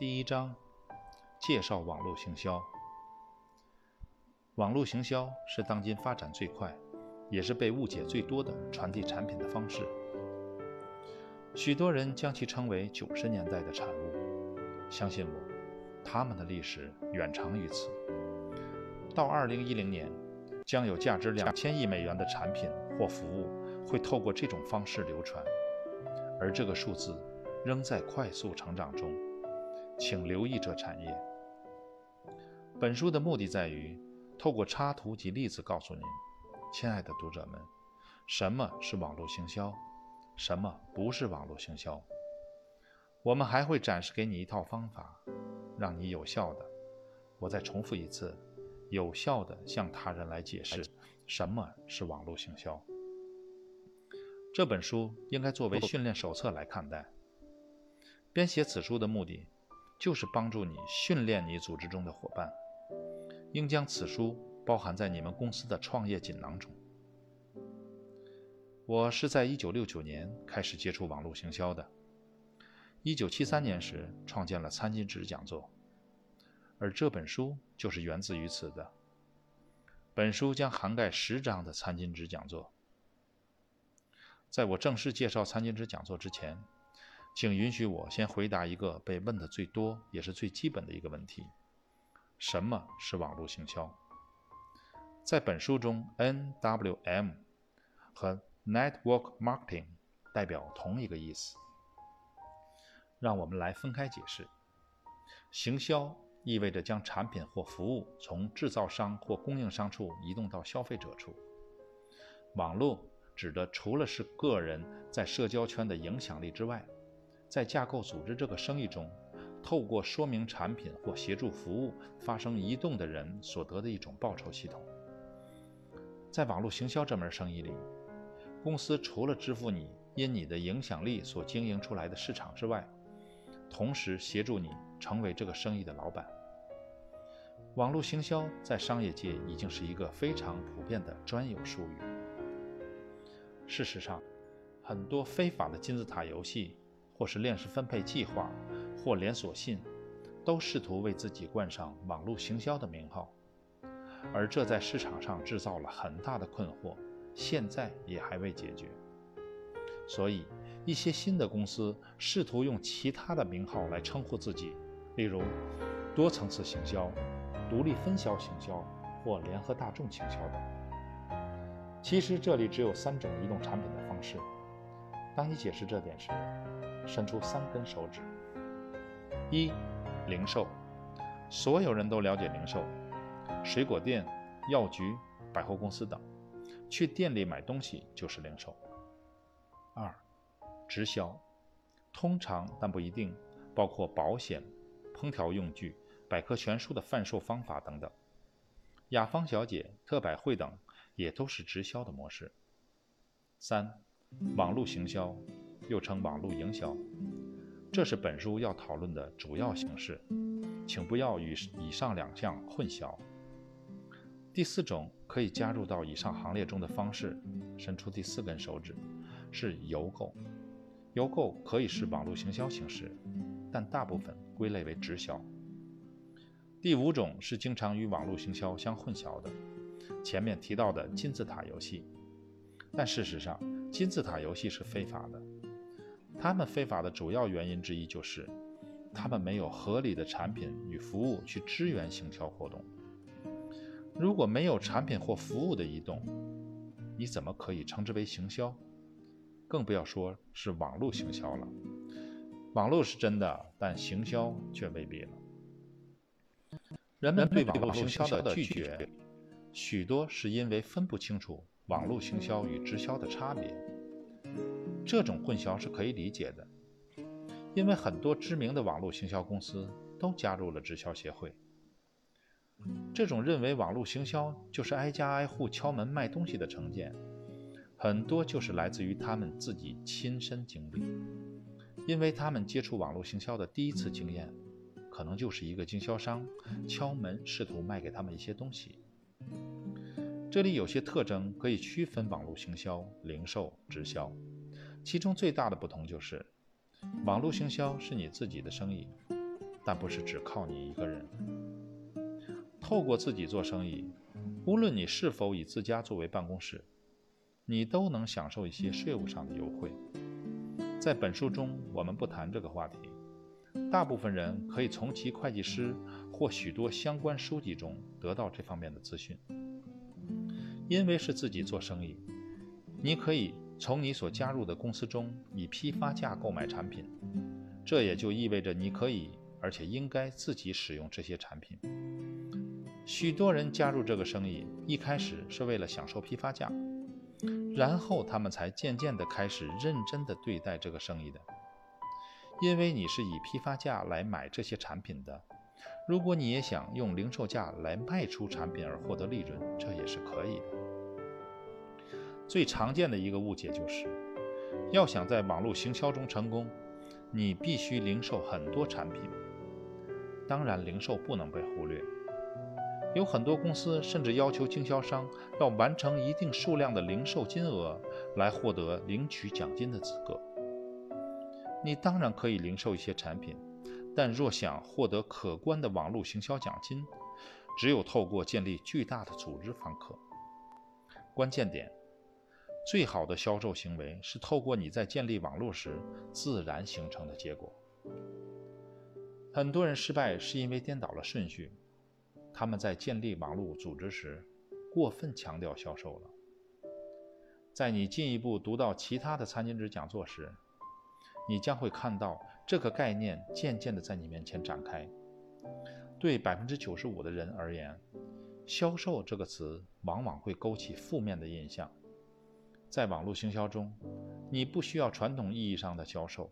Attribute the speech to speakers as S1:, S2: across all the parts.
S1: 第一章介绍网络行销。网络行销是当今发展最快，也是被误解最多的传递产品的方式。许多人将其称为九十年代的产物，相信我，他们的历史远长于此。到二零一零年，将有价值两千亿美元的产品或服务会透过这种方式流传，而这个数字仍在快速成长中。请留意这产业。本书的目的在于透过插图及例子告诉您，亲爱的读者们，什么是网络行销，什么不是网络行销。我们还会展示给你一套方法，让你有效的，我再重复一次，有效的向他人来解释什么是网络行销。这本书应该作为训练手册来看待。编写此书的目的。就是帮助你训练你组织中的伙伴，应将此书包含在你们公司的创业锦囊中。我是在1969年开始接触网络行销的，1973年时创建了餐巾纸讲座，而这本书就是源自于此的。本书将涵盖十章的餐巾纸讲座。在我正式介绍餐巾纸讲座之前。请允许我先回答一个被问的最多也是最基本的一个问题：什么是网络行销？在本书中，NWM 和 Network Marketing 代表同一个意思。让我们来分开解释。行销意味着将产品或服务从制造商或供应商处移动到消费者处。网络指的除了是个人在社交圈的影响力之外，在架构组织这个生意中，透过说明产品或协助服务发生移动的人所得的一种报酬系统。在网络行销这门生意里，公司除了支付你因你的影响力所经营出来的市场之外，同时协助你成为这个生意的老板。网络行销在商业界已经是一个非常普遍的专有术语。事实上，很多非法的金字塔游戏。或是链式分配计划，或连锁信，都试图为自己冠上网络行销的名号，而这在市场上制造了很大的困惑，现在也还未解决。所以，一些新的公司试图用其他的名号来称呼自己，例如多层次行销、独立分销行销或联合大众行销等。其实，这里只有三种移动产品的方式。当你解释这点时，伸出三根手指。一、零售，所有人都了解零售，水果店、药局、百货公司等，去店里买东西就是零售。二、直销，通常但不一定包括保险、烹调用具、百科全书的贩售方法等等。雅芳小姐、特百惠等也都是直销的模式。三、网络行销。又称网络营销，这是本书要讨论的主要形式，请不要与以上两项混淆。第四种可以加入到以上行列中的方式，伸出第四根手指，是邮购。邮购可以是网络行销形式，但大部分归类为直销。第五种是经常与网络行销相混淆的，前面提到的金字塔游戏，但事实上金字塔游戏是非法的。他们非法的主要原因之一就是，他们没有合理的产品与服务去支援行销活动。如果没有产品或服务的移动，你怎么可以称之为行销？更不要说是网络行销了。网络是真的，但行销却未必了。人们对网络行销的拒绝，许多是因为分不清楚网络行销与直销的差别。这种混淆是可以理解的，因为很多知名的网络行销公司都加入了直销协会。这种认为网络行销就是挨家挨户敲门卖东西的成见，很多就是来自于他们自己亲身经历，因为他们接触网络行销的第一次经验，可能就是一个经销商敲门试图卖给他们一些东西。这里有些特征可以区分网络行销、零售、直销。其中最大的不同就是，网络行销是你自己的生意，但不是只靠你一个人。透过自己做生意，无论你是否以自家作为办公室，你都能享受一些税务上的优惠。在本书中，我们不谈这个话题。大部分人可以从其会计师或许多相关书籍中得到这方面的资讯。因为是自己做生意，你可以从你所加入的公司中以批发价购买产品，这也就意味着你可以而且应该自己使用这些产品。许多人加入这个生意，一开始是为了享受批发价，然后他们才渐渐地开始认真地对待这个生意的。因为你是以批发价来买这些产品的，如果你也想用零售价来卖出产品而获得利润，这也是可以的。最常见的一个误解就是，要想在网络行销中成功，你必须零售很多产品。当然，零售不能被忽略。有很多公司甚至要求经销商要完成一定数量的零售金额，来获得领取奖金的资格。你当然可以零售一些产品，但若想获得可观的网络行销奖金，只有透过建立巨大的组织方可。关键点：最好的销售行为是透过你在建立网络时自然形成的结果。很多人失败是因为颠倒了顺序，他们在建立网络组织时过分强调销售了。在你进一步读到其他的餐巾纸讲座时，你将会看到这个概念渐渐地在你面前展开。对百分之九十五的人而言，销售这个词往往会勾起负面的印象。在网络行销中，你不需要传统意义上的销售，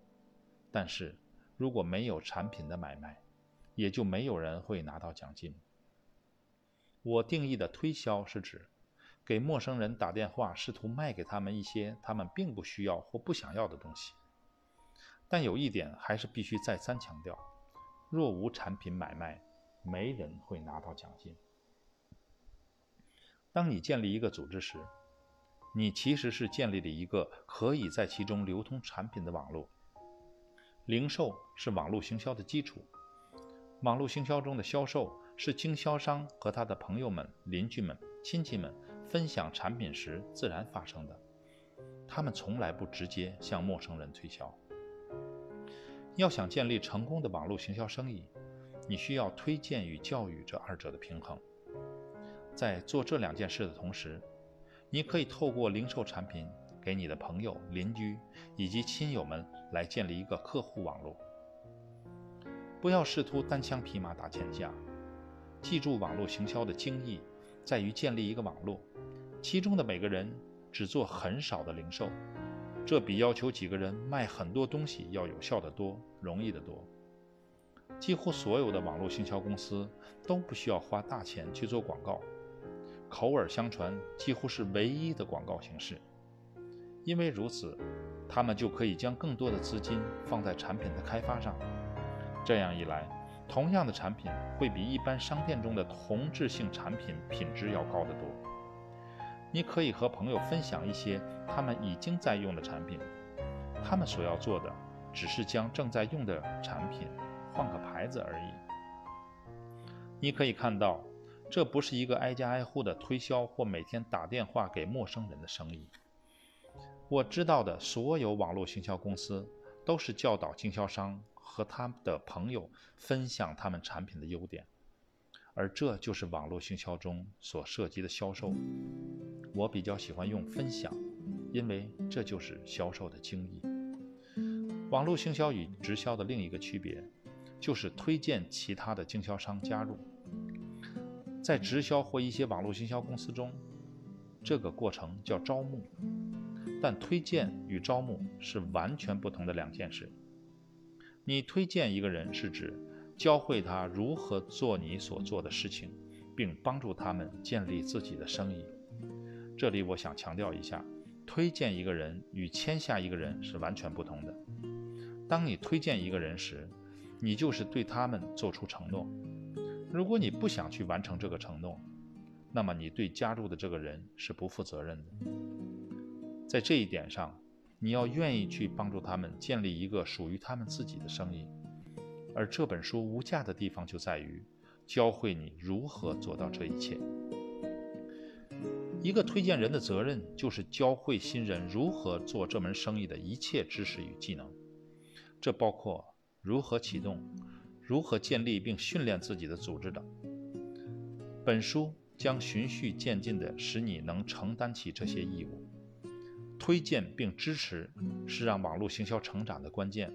S1: 但是如果没有产品的买卖，也就没有人会拿到奖金。我定义的推销是指给陌生人打电话，试图卖给他们一些他们并不需要或不想要的东西。但有一点还是必须再三强调：若无产品买卖，没人会拿到奖金。当你建立一个组织时，你其实是建立了一个可以在其中流通产品的网络。零售是网络行销的基础，网络行销中的销售是经销商和他的朋友们、邻居们、亲戚们分享产品时自然发生的，他们从来不直接向陌生人推销。要想建立成功的网络行销生意，你需要推荐与教育这二者的平衡。在做这两件事的同时，你可以透过零售产品给你的朋友、邻居以及亲友们来建立一个客户网络。不要试图单枪匹马打天下。记住，网络行销的精义在于建立一个网络，其中的每个人只做很少的零售。这比要求几个人卖很多东西要有效的多，容易得多。几乎所有的网络行销公司都不需要花大钱去做广告，口耳相传几乎是唯一的广告形式。因为如此，他们就可以将更多的资金放在产品的开发上。这样一来，同样的产品会比一般商店中的同质性产品品质要高得多。你可以和朋友分享一些他们已经在用的产品，他们所要做的只是将正在用的产品换个牌子而已。你可以看到，这不是一个挨家挨户的推销或每天打电话给陌生人的生意。我知道的所有网络行销公司都是教导经销商和他的朋友分享他们产品的优点。而这就是网络行销中所涉及的销售。我比较喜欢用分享，因为这就是销售的精义。网络行销与直销的另一个区别，就是推荐其他的经销商加入。在直销或一些网络行销公司中，这个过程叫招募，但推荐与招募是完全不同的两件事。你推荐一个人是指。教会他如何做你所做的事情，并帮助他们建立自己的生意。这里我想强调一下，推荐一个人与签下一个人是完全不同的。当你推荐一个人时，你就是对他们做出承诺。如果你不想去完成这个承诺，那么你对加入的这个人是不负责任的。在这一点上，你要愿意去帮助他们建立一个属于他们自己的生意。而这本书无价的地方就在于，教会你如何做到这一切。一个推荐人的责任就是教会新人如何做这门生意的一切知识与技能，这包括如何启动、如何建立并训练自己的组织等。本书将循序渐进地使你能承担起这些义务。推荐并支持是让网络行销成长的关键。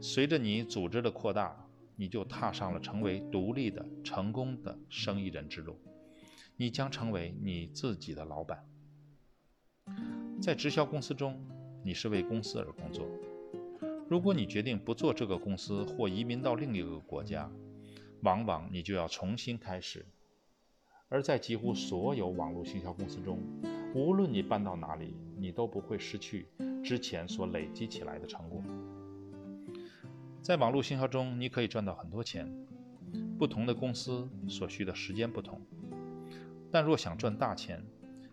S1: 随着你组织的扩大，你就踏上了成为独立的、成功的生意人之路。你将成为你自己的老板。在直销公司中，你是为公司而工作。如果你决定不做这个公司或移民到另一个国家，往往你就要重新开始。而在几乎所有网络行销公司中，无论你搬到哪里，你都不会失去之前所累积起来的成果。在网络行销中，你可以赚到很多钱。不同的公司所需的时间不同。但若想赚大钱，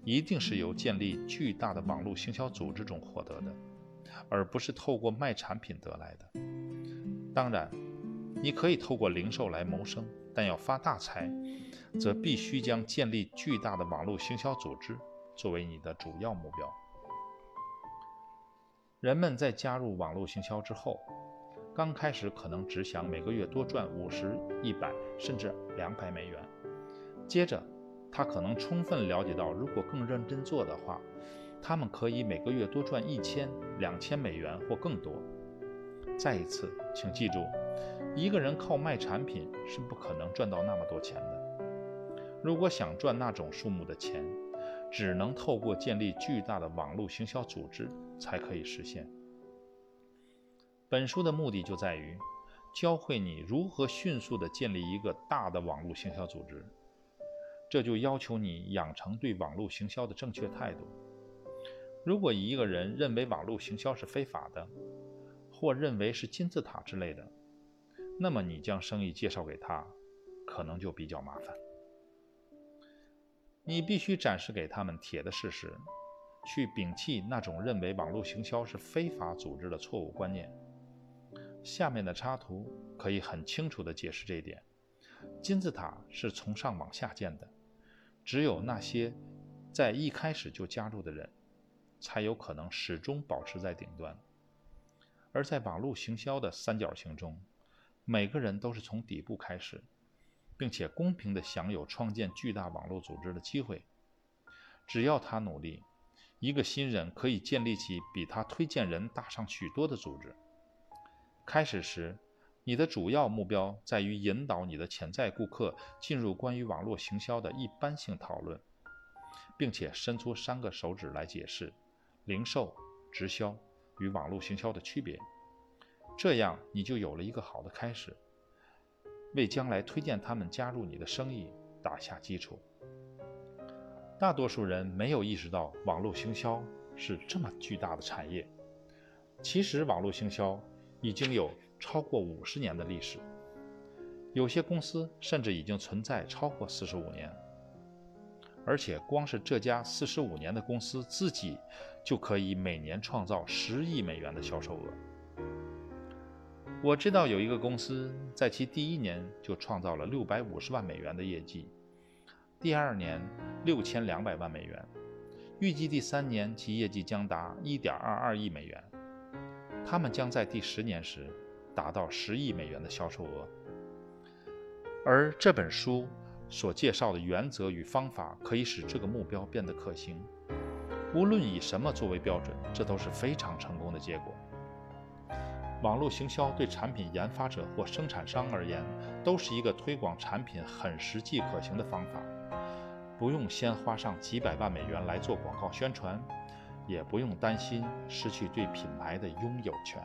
S1: 一定是由建立巨大的网络行销组织中获得的，而不是透过卖产品得来的。当然，你可以透过零售来谋生，但要发大财，则必须将建立巨大的网络行销组织作为你的主要目标。人们在加入网络行销之后，刚开始可能只想每个月多赚五十、一百甚至两百美元，接着。他可能充分了解到，如果更认真做的话，他们可以每个月多赚一千、两千美元或更多。再一次，请记住，一个人靠卖产品是不可能赚到那么多钱的。如果想赚那种数目的钱，只能透过建立巨大的网络行销组织才可以实现。本书的目的就在于教会你如何迅速地建立一个大的网络行销组织。这就要求你养成对网络行销的正确态度。如果一个人认为网络行销是非法的，或认为是金字塔之类的，那么你将生意介绍给他，可能就比较麻烦。你必须展示给他们铁的事实，去摒弃那种认为网络行销是非法组织的错误观念。下面的插图可以很清楚地解释这一点：金字塔是从上往下建的。只有那些在一开始就加入的人，才有可能始终保持在顶端。而在网络行销的三角形中，每个人都是从底部开始，并且公平地享有创建巨大网络组织的机会。只要他努力，一个新人可以建立起比他推荐人大上许多的组织。开始时，你的主要目标在于引导你的潜在顾客进入关于网络行销的一般性讨论，并且伸出三个手指来解释零售、直销与网络行销的区别。这样你就有了一个好的开始，为将来推荐他们加入你的生意打下基础。大多数人没有意识到网络行销是这么巨大的产业。其实，网络行销已经有。超过五十年的历史，有些公司甚至已经存在超过四十五年，而且光是这家四十五年的公司自己，就可以每年创造十亿美元的销售额。我知道有一个公司在其第一年就创造了六百五十万美元的业绩，第二年六千两百万美元，预计第三年其业绩将达一点二二亿美元。他们将在第十年时。达到十亿美元的销售额，而这本书所介绍的原则与方法可以使这个目标变得可行。无论以什么作为标准，这都是非常成功的结果。网络行销对产品研发者或生产商而言，都是一个推广产品很实际可行的方法。不用先花上几百万美元来做广告宣传，也不用担心失去对品牌的拥有权。